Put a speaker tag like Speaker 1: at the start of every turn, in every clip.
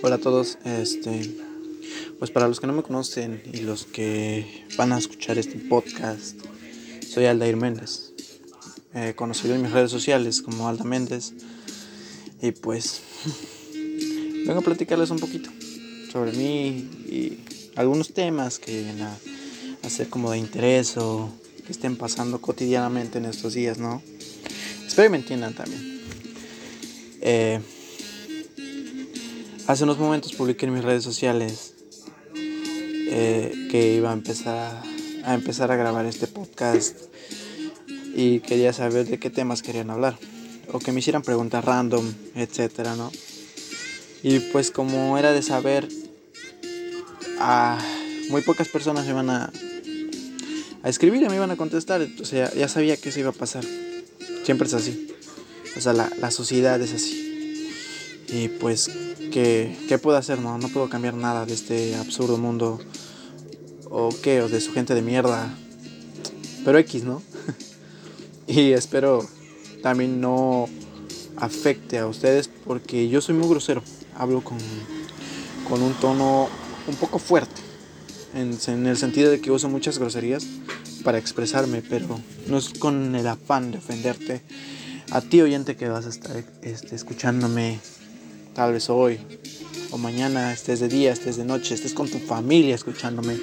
Speaker 1: Hola a todos, este, pues para los que no me conocen y los que van a escuchar este podcast, soy Aldair Méndez, eh, conocido en mis redes sociales como Alda Méndez, y pues vengo a platicarles un poquito sobre mí y algunos temas que vienen a, ser como de interés o que estén pasando cotidianamente en estos días, ¿no? Espero que me entiendan también. Eh, Hace unos momentos publiqué en mis redes sociales eh, que iba a empezar a, empezar a grabar este podcast y quería saber de qué temas querían hablar o que me hicieran preguntas random, etcétera, ¿no? Y pues como era de saber, a muy pocas personas me iban a, a escribir y me iban a contestar, o sea, ya sabía que eso iba a pasar. Siempre es así. O sea, la, la sociedad es así. Y pues ¿qué, qué puedo hacer? No, no puedo cambiar nada de este absurdo mundo. O qué, o de su gente de mierda. Pero X, ¿no? y espero también no afecte a ustedes porque yo soy muy grosero. Hablo con, con un tono un poco fuerte. En, en, el sentido de que uso muchas groserías para expresarme, pero no es con el afán de ofenderte. A ti oyente que vas a estar este, escuchándome tal vez hoy o mañana, estés de día, estés de noche, estés con tu familia escuchándome.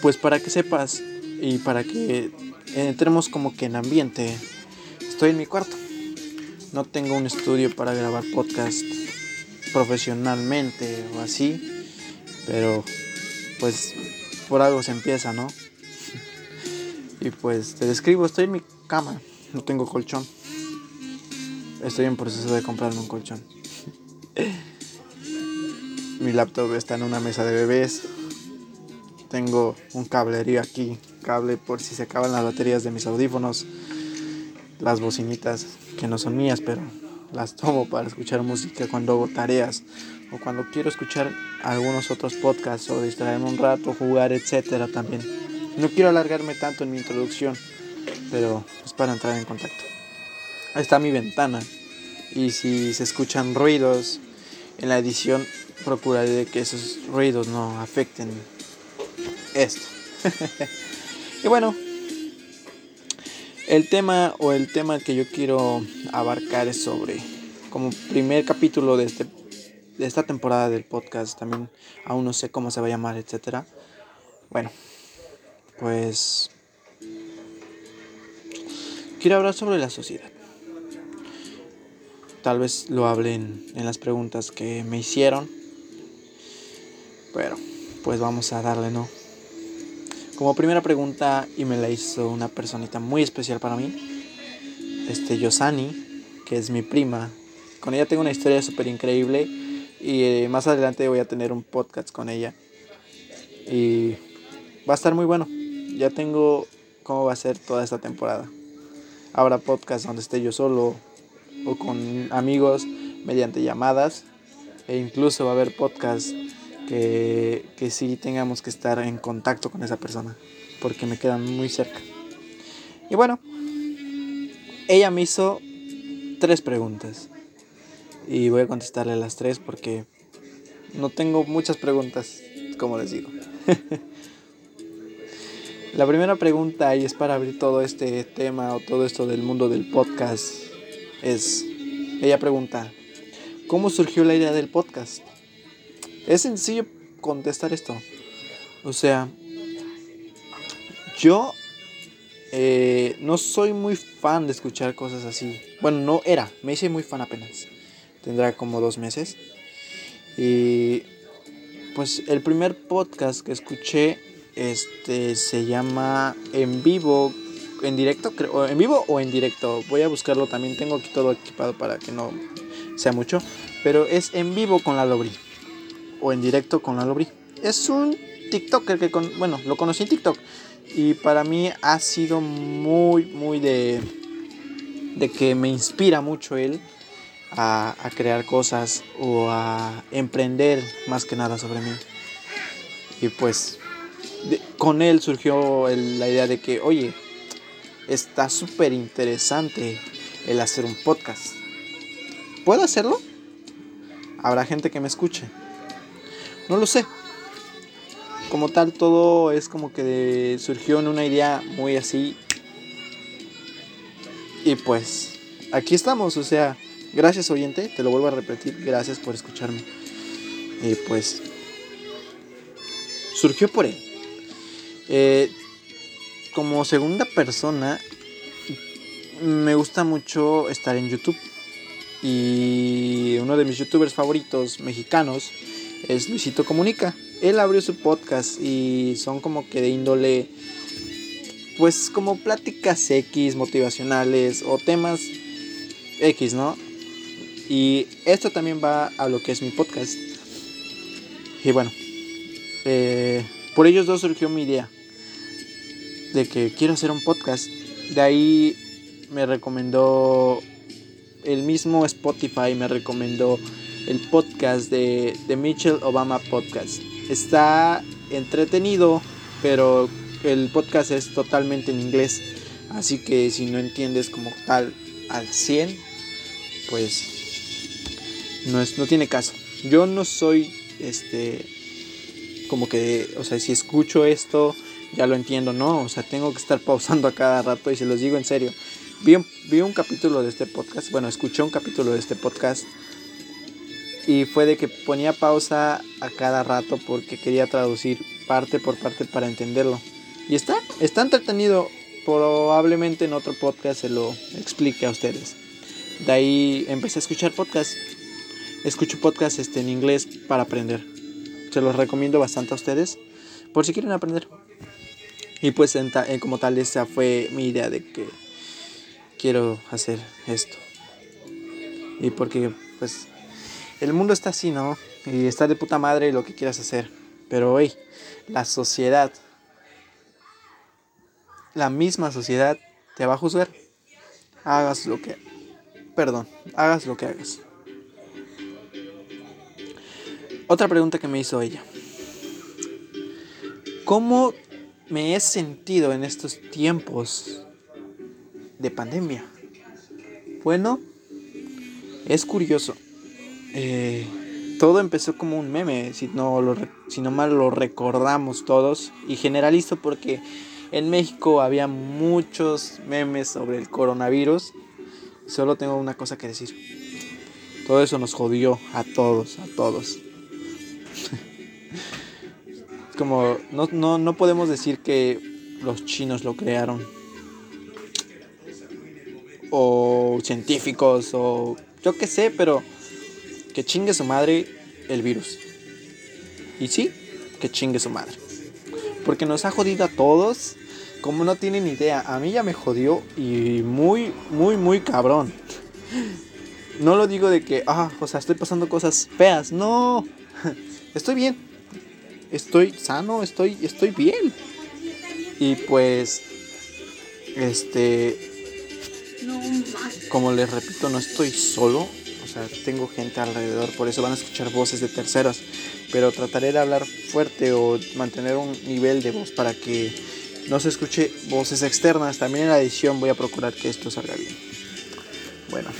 Speaker 1: Pues para que sepas y para que entremos como que en ambiente, estoy en mi cuarto. No tengo un estudio para grabar podcast profesionalmente o así, pero pues por algo se empieza, ¿no? y pues te describo, estoy en mi cama, no tengo colchón. Estoy en proceso de comprarme un colchón. Mi laptop está en una mesa de bebés. Tengo un cablerío aquí, cable por si se acaban las baterías de mis audífonos. Las bocinitas que no son mías, pero las tomo para escuchar música cuando hago tareas o cuando quiero escuchar algunos otros podcasts o distraerme un rato, jugar, etcétera también. No quiero alargarme tanto en mi introducción, pero es para entrar en contacto. Está mi ventana. Y si se escuchan ruidos en la edición, procuraré que esos ruidos no afecten esto. y bueno, el tema o el tema que yo quiero abarcar es sobre como primer capítulo de este de esta temporada del podcast también aún no sé cómo se va a llamar etcétera bueno pues quiero hablar sobre la sociedad Tal vez lo hablen en las preguntas que me hicieron. Pero, pues vamos a darle, ¿no? Como primera pregunta, y me la hizo una personita muy especial para mí, este Yosani, que es mi prima. Con ella tengo una historia súper increíble y eh, más adelante voy a tener un podcast con ella. Y va a estar muy bueno. Ya tengo cómo va a ser toda esta temporada. Habrá podcast donde esté yo solo, o con amigos mediante llamadas e incluso va a haber podcasts que, que sí tengamos que estar en contacto con esa persona porque me quedan muy cerca. Y bueno, ella me hizo tres preguntas y voy a contestarle las tres porque no tengo muchas preguntas, como les digo. La primera pregunta, y es para abrir todo este tema o todo esto del mundo del podcast, es, ella pregunta, ¿cómo surgió la idea del podcast? Es sencillo contestar esto. O sea, yo eh, no soy muy fan de escuchar cosas así. Bueno, no era, me hice muy fan apenas. Tendrá como dos meses. Y pues el primer podcast que escuché este se llama En vivo en directo, creo, en vivo o en directo. Voy a buscarlo también. Tengo aquí todo equipado para que no sea mucho. Pero es en vivo con la Lobri. O en directo con la Lobri. Es un TikToker que, con, bueno, lo conocí en TikTok. Y para mí ha sido muy, muy de, de que me inspira mucho él a, a crear cosas o a emprender más que nada sobre mí. Y pues con él surgió la idea de que, oye, está súper interesante el hacer un podcast. ¿Puedo hacerlo? habrá gente que me escuche. No lo sé. Como tal, todo es como que surgió en una idea muy así. Y pues, aquí estamos, o sea, gracias oyente, te lo vuelvo a repetir, gracias por escucharme. Y pues, surgió por él. Eh, como segunda persona, me gusta mucho estar en YouTube. Y uno de mis youtubers favoritos mexicanos es Luisito Comunica. Él abrió su podcast y son como que de índole, pues como pláticas X, motivacionales o temas X, ¿no? Y esto también va a lo que es mi podcast. Y bueno, eh, por ellos dos surgió mi idea de que quiero hacer un podcast. De ahí me recomendó el mismo Spotify, me recomendó el podcast de, de Mitchell Obama Podcast. Está entretenido, pero el podcast es totalmente en inglés. Así que si no entiendes como tal al 100, pues no, es, no tiene caso. Yo no soy este como que, o sea, si escucho esto, ya lo entiendo, no, o sea, tengo que estar pausando a cada rato y se los digo en serio. Vi un, vi un capítulo de este podcast, bueno, escuché un capítulo de este podcast y fue de que ponía pausa a cada rato porque quería traducir parte por parte para entenderlo. Y está, está entretenido. Probablemente en otro podcast se lo explique a ustedes. De ahí empecé a escuchar podcast. Escucho podcast este, en inglés para aprender. Se los recomiendo bastante a ustedes por si quieren aprender. Y pues en como tal esa fue mi idea de que quiero hacer esto. Y porque pues el mundo está así, ¿no? Y está de puta madre lo que quieras hacer. Pero hoy, la sociedad, la misma sociedad te va a juzgar. Hagas lo que, perdón, hagas lo que hagas. Otra pregunta que me hizo ella. ¿Cómo me he sentido en estos tiempos de pandemia? Bueno, es curioso. Eh, todo empezó como un meme, si no, lo, si no mal lo recordamos todos, y generalizo porque en México había muchos memes sobre el coronavirus. Solo tengo una cosa que decir. Todo eso nos jodió a todos, a todos. Como, no, no, no podemos decir que los chinos lo crearon. O científicos, o yo qué sé, pero que chingue su madre el virus. Y sí, que chingue su madre. Porque nos ha jodido a todos. Como no tienen idea. A mí ya me jodió. Y muy, muy, muy cabrón. No lo digo de que, ah, o sea, estoy pasando cosas feas. No. Estoy bien. Estoy sano. Estoy, estoy bien. Y pues, este, como les repito, no estoy solo tengo gente alrededor, por eso van a escuchar voces de terceros, pero trataré de hablar fuerte o mantener un nivel de voz para que no se escuche voces externas. También en la edición voy a procurar que esto salga bien. Bueno.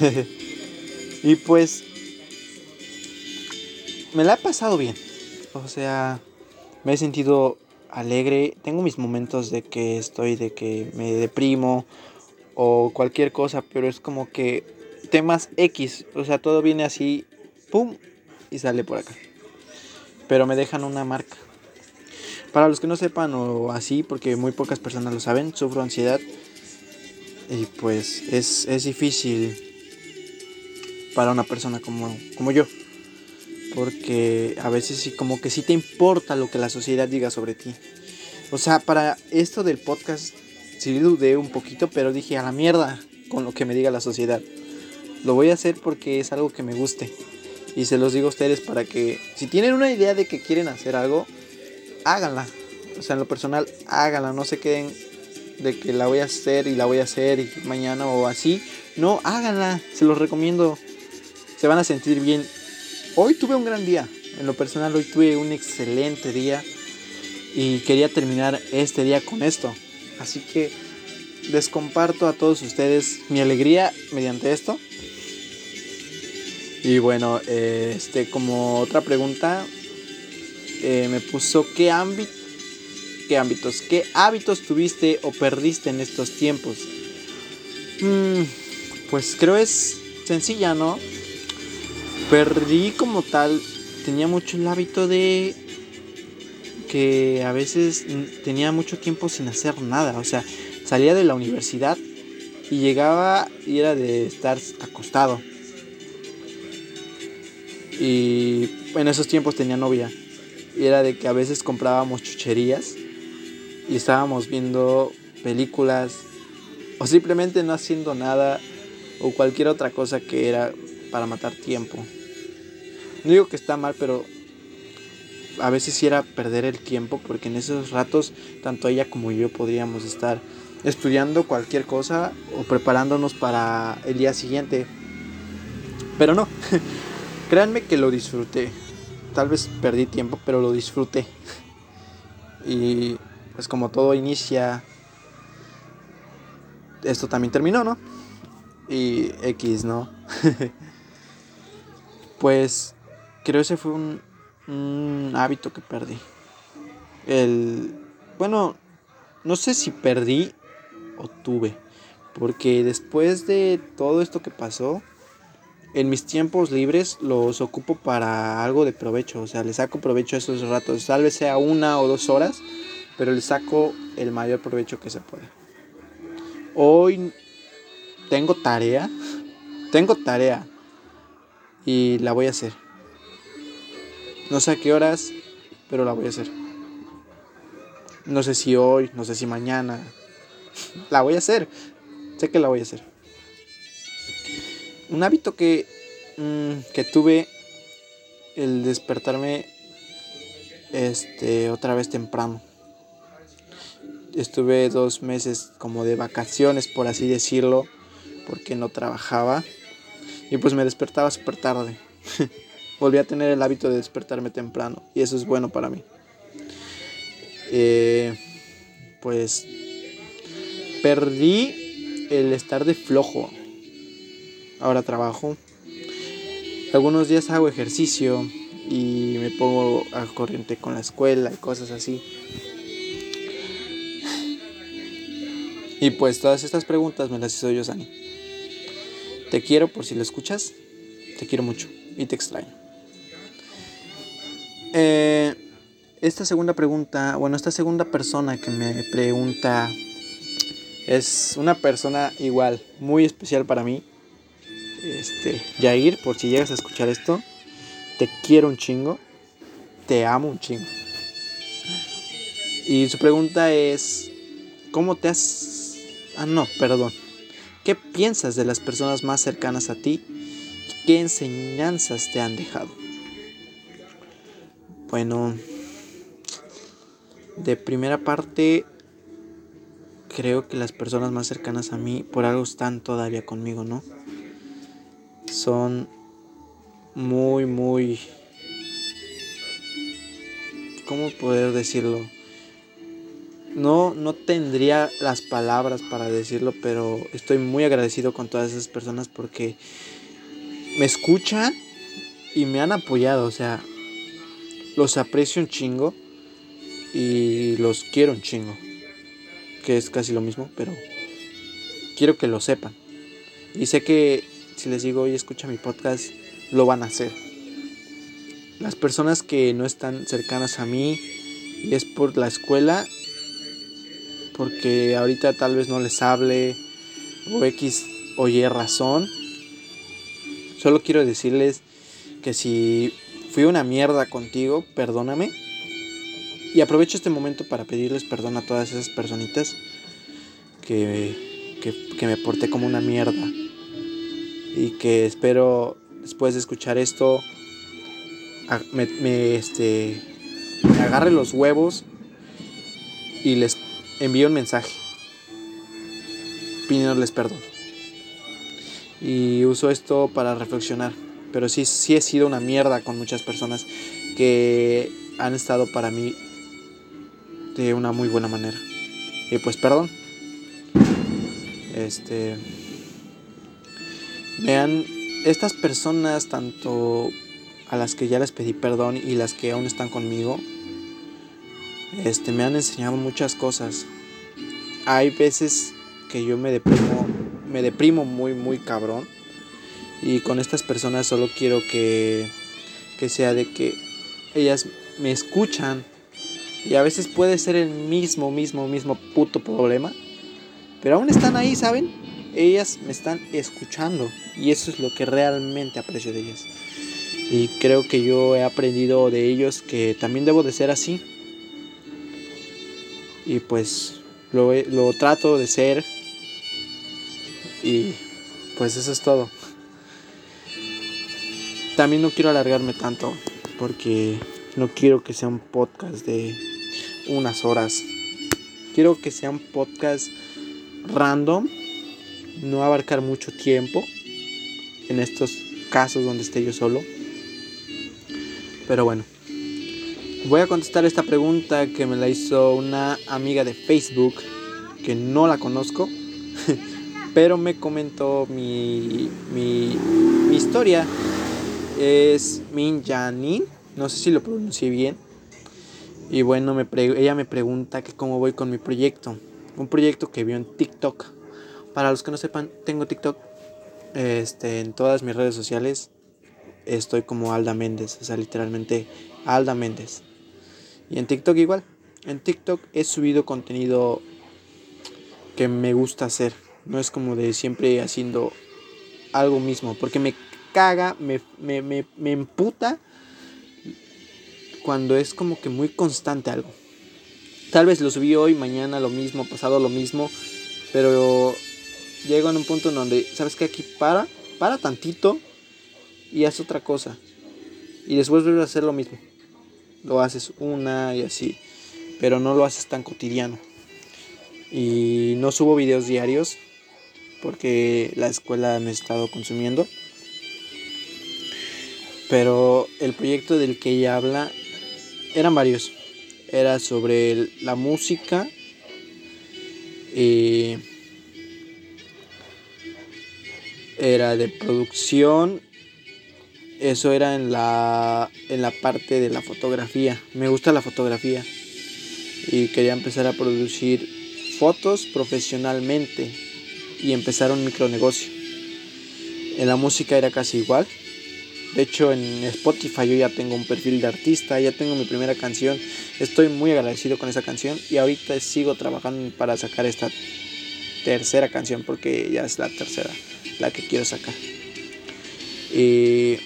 Speaker 1: y pues me la he pasado bien. O sea, me he sentido alegre. Tengo mis momentos de que estoy, de que me deprimo o cualquier cosa, pero es como que temas X, o sea, todo viene así, pum, y sale por acá. Pero me dejan una marca. Para los que no sepan o así, porque muy pocas personas lo saben, sufro ansiedad. Y pues es, es difícil para una persona como, como yo. Porque a veces sí, como que sí te importa lo que la sociedad diga sobre ti. O sea, para esto del podcast sí dudé un poquito, pero dije a la mierda con lo que me diga la sociedad. Lo voy a hacer porque es algo que me guste. Y se los digo a ustedes para que, si tienen una idea de que quieren hacer algo, háganla. O sea, en lo personal, háganla. No se queden de que la voy a hacer y la voy a hacer y mañana o así. No, háganla. Se los recomiendo. Se van a sentir bien. Hoy tuve un gran día. En lo personal, hoy tuve un excelente día. Y quería terminar este día con esto. Así que les comparto a todos ustedes mi alegría mediante esto. Y bueno, este, como otra pregunta, eh, me puso ¿qué, qué ámbitos, qué hábitos tuviste o perdiste en estos tiempos. Mm, pues creo es sencilla, ¿no? Perdí como tal, tenía mucho el hábito de que a veces tenía mucho tiempo sin hacer nada, o sea, salía de la universidad y llegaba y era de estar acostado. Y en esos tiempos tenía novia. Y era de que a veces comprábamos chucherías y estábamos viendo películas o simplemente no haciendo nada o cualquier otra cosa que era para matar tiempo. No digo que está mal, pero a veces sí era perder el tiempo porque en esos ratos tanto ella como yo podríamos estar estudiando cualquier cosa o preparándonos para el día siguiente. Pero no, créanme que lo disfruté. Tal vez perdí tiempo, pero lo disfruté. Y pues como todo inicia, esto también terminó, ¿no? Y X, ¿no? pues creo ese fue un, un hábito que perdí. El, bueno, no sé si perdí o tuve, porque después de todo esto que pasó, en mis tiempos libres los ocupo para algo de provecho, o sea, le saco provecho a esos ratos, tal vez sea una o dos horas, pero le saco el mayor provecho que se puede. Hoy tengo tarea, tengo tarea y la voy a hacer. No sé a qué horas, pero la voy a hacer. No sé si hoy, no sé si mañana. La voy a hacer. Sé que la voy a hacer. Un hábito que, mm, que tuve el despertarme este otra vez temprano. Estuve dos meses como de vacaciones, por así decirlo, porque no trabajaba. Y pues me despertaba súper tarde. Volví a tener el hábito de despertarme temprano. Y eso es bueno para mí. Eh, pues perdí el estar de flojo. Ahora trabajo. Algunos días hago ejercicio y me pongo a corriente con la escuela y cosas así. Y pues todas estas preguntas me las hizo yo, Sani. Te quiero por si lo escuchas. Te quiero mucho y te extraño. Eh, esta segunda pregunta, bueno, esta segunda persona que me pregunta es una persona igual, muy especial para mí. Este, Jair, por si llegas a escuchar esto, te quiero un chingo, te amo un chingo. Y su pregunta es, ¿cómo te has Ah, no, perdón. ¿Qué piensas de las personas más cercanas a ti? ¿Qué enseñanzas te han dejado? Bueno, de primera parte, creo que las personas más cercanas a mí por algo están todavía conmigo, ¿no? Son muy, muy... ¿Cómo poder decirlo? no, no tendría las palabras para decirlo, pero estoy muy agradecido con todas esas personas porque me escuchan y me han apoyado. O sea, los aprecio un chingo y los quiero un chingo. Que es casi lo mismo, pero quiero que lo sepan. Y sé que si les digo, oye, escucha mi podcast, lo van a hacer. Las personas que no están cercanas a mí y es por la escuela, porque ahorita tal vez no les hable o X o Y razón. Solo quiero decirles que si fui una mierda contigo, perdóname. Y aprovecho este momento para pedirles perdón a todas esas personitas que, que, me porté como una mierda. Y que espero después de escuchar esto me, me, este, me agarre los huevos y les envío un mensaje pidiéndoles perdón. Y uso esto para reflexionar. Pero sí, sí he sido una mierda con muchas personas que han estado para mí de una muy buena manera. Y pues perdón. Este. Me han estas personas, tanto a las que ya les pedí perdón y las que aún están conmigo, este, me han enseñado muchas cosas. Hay veces que yo me deprimo, me deprimo muy, muy cabrón. Y con estas personas solo quiero que, que sea de que ellas me escuchan. Y a veces puede ser el mismo, mismo, mismo puto problema. Pero aún están ahí, ¿saben? Ellas me están escuchando. Y eso es lo que realmente aprecio de ellas. Y creo que yo he aprendido de ellos que también debo de ser así. Y pues lo, lo trato de ser. Y pues eso es todo. También no quiero alargarme tanto porque no quiero que sea un podcast de unas horas. Quiero que sea un podcast random, no abarcar mucho tiempo en estos casos donde esté yo solo. Pero bueno, voy a contestar esta pregunta que me la hizo una amiga de Facebook que no la conozco, pero me comentó mi, mi, mi historia. Es Min Janin, no sé si lo pronuncié bien. Y bueno, me ella me pregunta que cómo voy con mi proyecto. Un proyecto que vio en TikTok. Para los que no sepan, tengo TikTok. Este, en todas mis redes sociales estoy como Alda Méndez. O sea, literalmente Alda Méndez. Y en TikTok igual. En TikTok he subido contenido que me gusta hacer. No es como de siempre haciendo algo mismo. Porque me caga, me, me, me, me emputa cuando es como que muy constante algo. Tal vez lo subí hoy, mañana lo mismo, pasado lo mismo, pero llego en un punto en donde, ¿sabes qué? Aquí para, para tantito y haz otra cosa. Y después vuelves a hacer lo mismo. Lo haces una y así, pero no lo haces tan cotidiano. Y no subo videos diarios porque la escuela me ha estado consumiendo. Pero el proyecto del que ella habla eran varios. Era sobre la música. y era de producción. Eso era en la, en la parte de la fotografía. Me gusta la fotografía. Y quería empezar a producir fotos profesionalmente. Y empezar un micronegocio. En la música era casi igual. De hecho, en Spotify yo ya tengo un perfil de artista, ya tengo mi primera canción. Estoy muy agradecido con esa canción y ahorita sigo trabajando para sacar esta tercera canción porque ya es la tercera la que quiero sacar. Y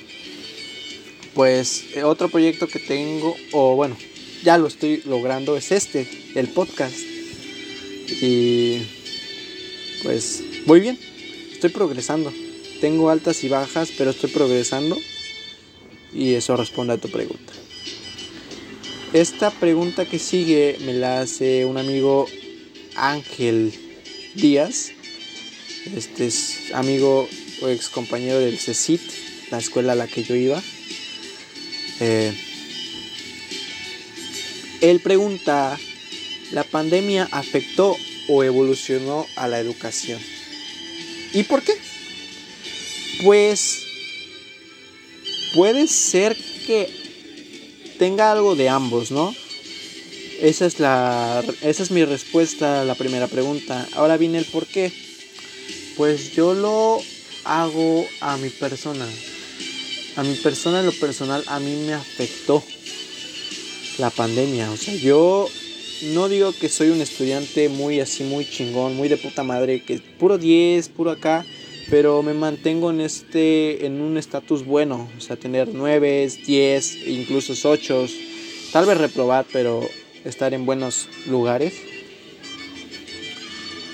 Speaker 1: pues eh, otro proyecto que tengo, o bueno, ya lo estoy logrando, es este, el podcast. Y pues voy bien, estoy progresando. Tengo altas y bajas, pero estoy progresando. Y eso responde a tu pregunta. Esta pregunta que sigue me la hace un amigo Ángel Díaz. Este es amigo o ex compañero del CECIT, la escuela a la que yo iba. Eh, él pregunta, ¿la pandemia afectó o evolucionó a la educación? ¿Y por qué? Pues puede ser que tenga algo de ambos, ¿no? Esa es la esa es mi respuesta a la primera pregunta. Ahora viene el por qué. Pues yo lo hago a mi persona. A mi persona en lo personal a mí me afectó la pandemia, o sea, yo no digo que soy un estudiante muy así muy chingón, muy de puta madre, que puro 10, puro acá, pero me mantengo en este en un estatus bueno, o sea, tener 9, 10, incluso 8, tal vez reprobar, pero estar en buenos lugares.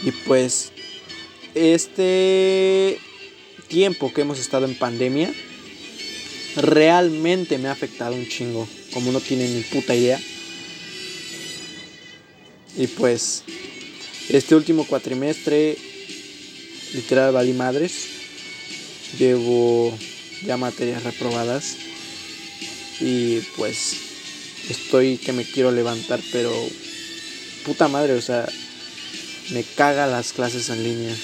Speaker 1: Y pues este tiempo que hemos estado en pandemia realmente me ha afectado un chingo, como no tienen ni puta idea. Y pues este último cuatrimestre literal valí madres. Llevo ya materias reprobadas. Y pues estoy que me quiero levantar, pero puta madre, o sea, me caga las clases en línea.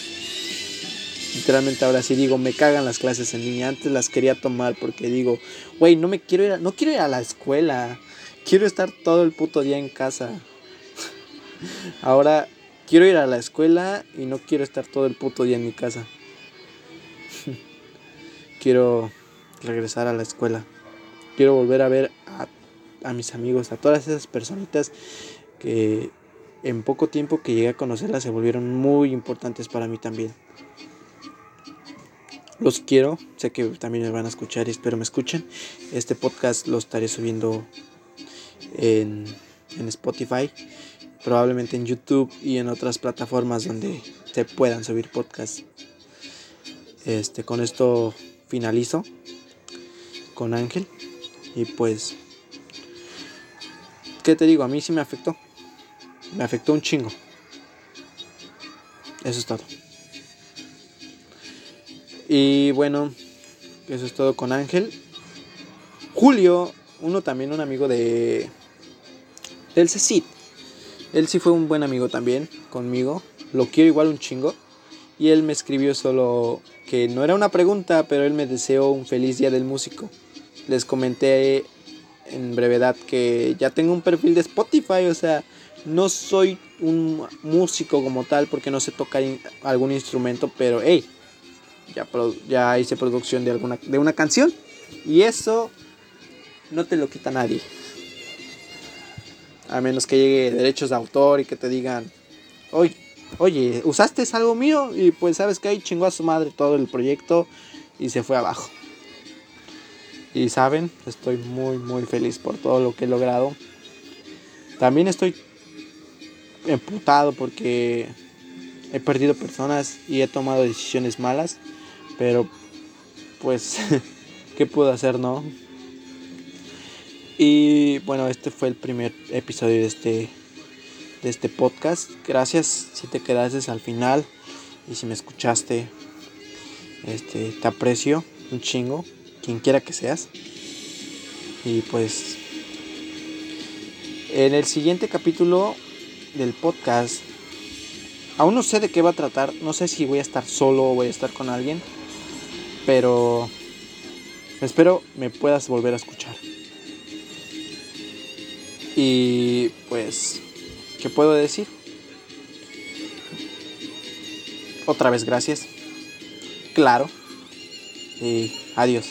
Speaker 1: Literalmente ahora sí digo, me cagan las clases en línea. Antes las quería tomar porque digo, güey, no me quiero ir a, no quiero ir a la escuela. Quiero estar todo el puto día en casa. Ahora quiero ir a la escuela y no quiero estar todo el puto día en mi casa. quiero regresar a la escuela. Quiero volver a ver a, mis amigos, a todas esas personitas que en poco tiempo que llegué a conocerlas se volvieron muy importantes para mí también. Los quiero, sé que también me van a escuchar y espero me escuchen. Este podcast lo estaré subiendo en, en Spotify, probablemente en YouTube y en otras plataformas donde se puedan subir podcasts. Este, con esto finalizo con Ángel y pues, ¿qué te digo? A mí sí me afectó. Me afectó un chingo. Eso es todo. Y bueno, eso es todo con Ángel. Julio, uno también, un amigo de. del CECIT. Él sí fue un buen amigo también conmigo. Lo quiero igual un chingo. Y él me escribió solo que no era una pregunta, pero él me deseó un feliz día del músico. Les comenté en brevedad que ya tengo un perfil de Spotify, o sea, no soy un músico como tal porque no sé tocar algún instrumento, pero hey, ya, ya hice producción de, alguna, de una canción y eso no te lo quita nadie. A menos que llegue derechos de autor y que te digan, oye, oye, usaste algo mío y pues sabes que ahí chingó a su madre todo el proyecto y se fue abajo. Y saben, estoy muy muy feliz por todo lo que he logrado. También estoy emputado porque he perdido personas y he tomado decisiones malas, pero pues, ¿qué puedo hacer, no? Y bueno, este fue el primer episodio de este, de este podcast. Gracias si te quedaste al final y si me escuchaste, este, te aprecio un chingo, quien quiera que seas. Y pues, en el siguiente capítulo del podcast. Aún no sé de qué va a tratar, no sé si voy a estar solo o voy a estar con alguien, pero espero me puedas volver a escuchar. Y pues, ¿qué puedo decir? Otra vez gracias. Claro. Y adiós.